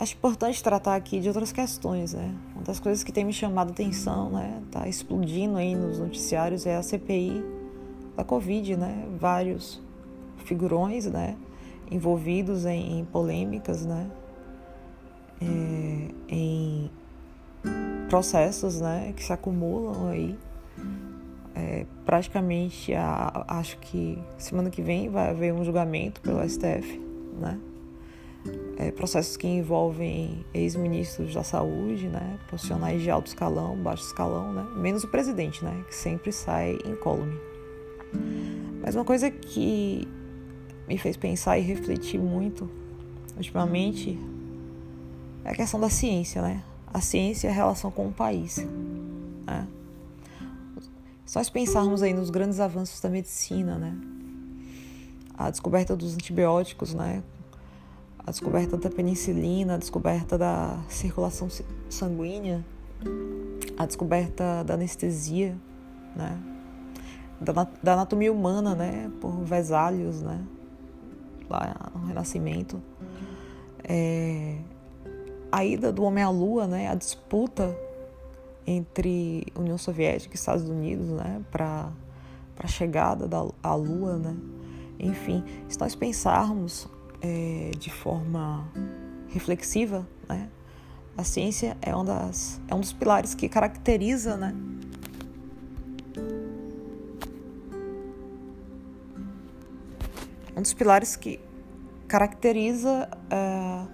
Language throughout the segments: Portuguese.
acho importante tratar aqui de outras questões, né? Uma das coisas que tem me chamado a atenção, né? Tá explodindo aí nos noticiários é a CPI da Covid, né? Vários figurões, né? Envolvidos em, em polêmicas, né? É, em processos, né? Que se acumulam aí. É, praticamente, a, acho que semana que vem vai haver um julgamento pelo STF, né? É, processos que envolvem ex-ministros da saúde, né, profissionais de alto escalão, baixo escalão, né, menos o presidente, né, que sempre sai incólume. Mas uma coisa que me fez pensar e refletir muito ultimamente é a questão da ciência, né? A ciência e a relação com o país. Né? Se nós pensarmos aí nos grandes avanços da medicina, né? A descoberta dos antibióticos, né? A descoberta da penicilina, a descoberta da circulação sanguínea, a descoberta da anestesia, né? Da, da anatomia humana, né? Por Vesalius, né? Lá no Renascimento. É, a ida do homem à Lua, né? A disputa entre União Soviética e Estados Unidos, né? Para a chegada da à Lua, né? Enfim, se nós pensarmos é, de forma reflexiva, né? A ciência é, uma das, é um dos pilares que caracteriza, né? Um dos pilares que caracteriza é,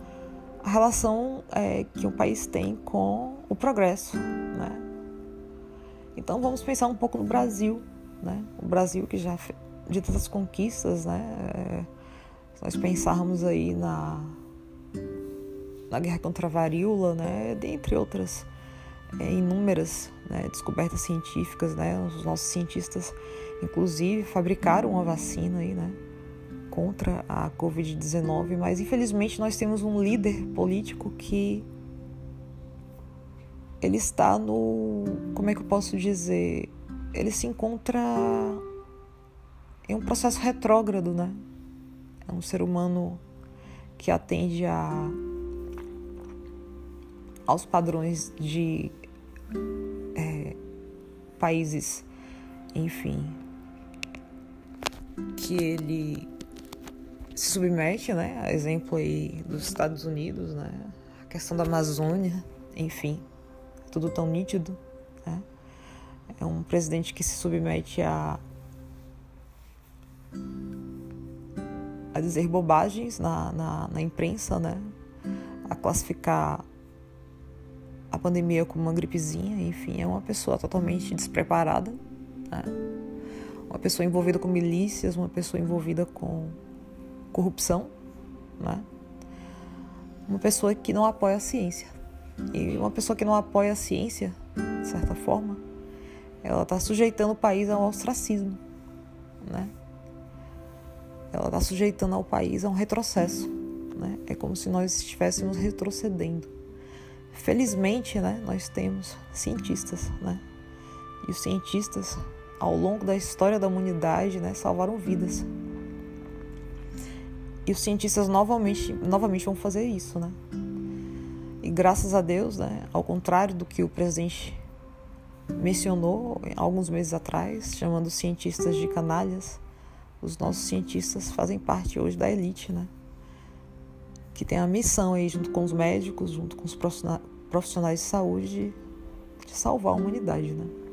a relação é, que um país tem com o progresso, né? Então vamos pensar um pouco no Brasil, né? O Brasil que já de tantas conquistas, né? É, se nós pensarmos aí na, na guerra contra a varíola, né, dentre outras é, inúmeras né, descobertas científicas, né, os nossos cientistas, inclusive, fabricaram uma vacina aí, né, contra a Covid-19, mas infelizmente nós temos um líder político que ele está no, como é que eu posso dizer, ele se encontra em um processo retrógrado, né? É um ser humano que atende a, aos padrões de é, países, enfim, que ele se submete, né? A exemplo aí dos Estados Unidos, né? A questão da Amazônia, enfim, tudo tão nítido, né? É um presidente que se submete a a dizer bobagens na, na, na imprensa, né? A classificar a pandemia como uma gripezinha, enfim, é uma pessoa totalmente despreparada, né? uma pessoa envolvida com milícias, uma pessoa envolvida com corrupção, né? uma pessoa que não apoia a ciência. E uma pessoa que não apoia a ciência, de certa forma, ela está sujeitando o país ao ostracismo, né? Ela está sujeitando ao país a um retrocesso. Né? É como se nós estivéssemos retrocedendo. Felizmente, né, nós temos cientistas, né? E os cientistas, ao longo da história da humanidade, né, salvaram vidas. E os cientistas novamente, novamente vão fazer isso, né? E graças a Deus, né, ao contrário do que o presidente mencionou alguns meses atrás, chamando os cientistas de canalhas, os nossos cientistas fazem parte hoje da elite, né? Que tem a missão aí, junto com os médicos, junto com os profissionais de saúde, de salvar a humanidade, né?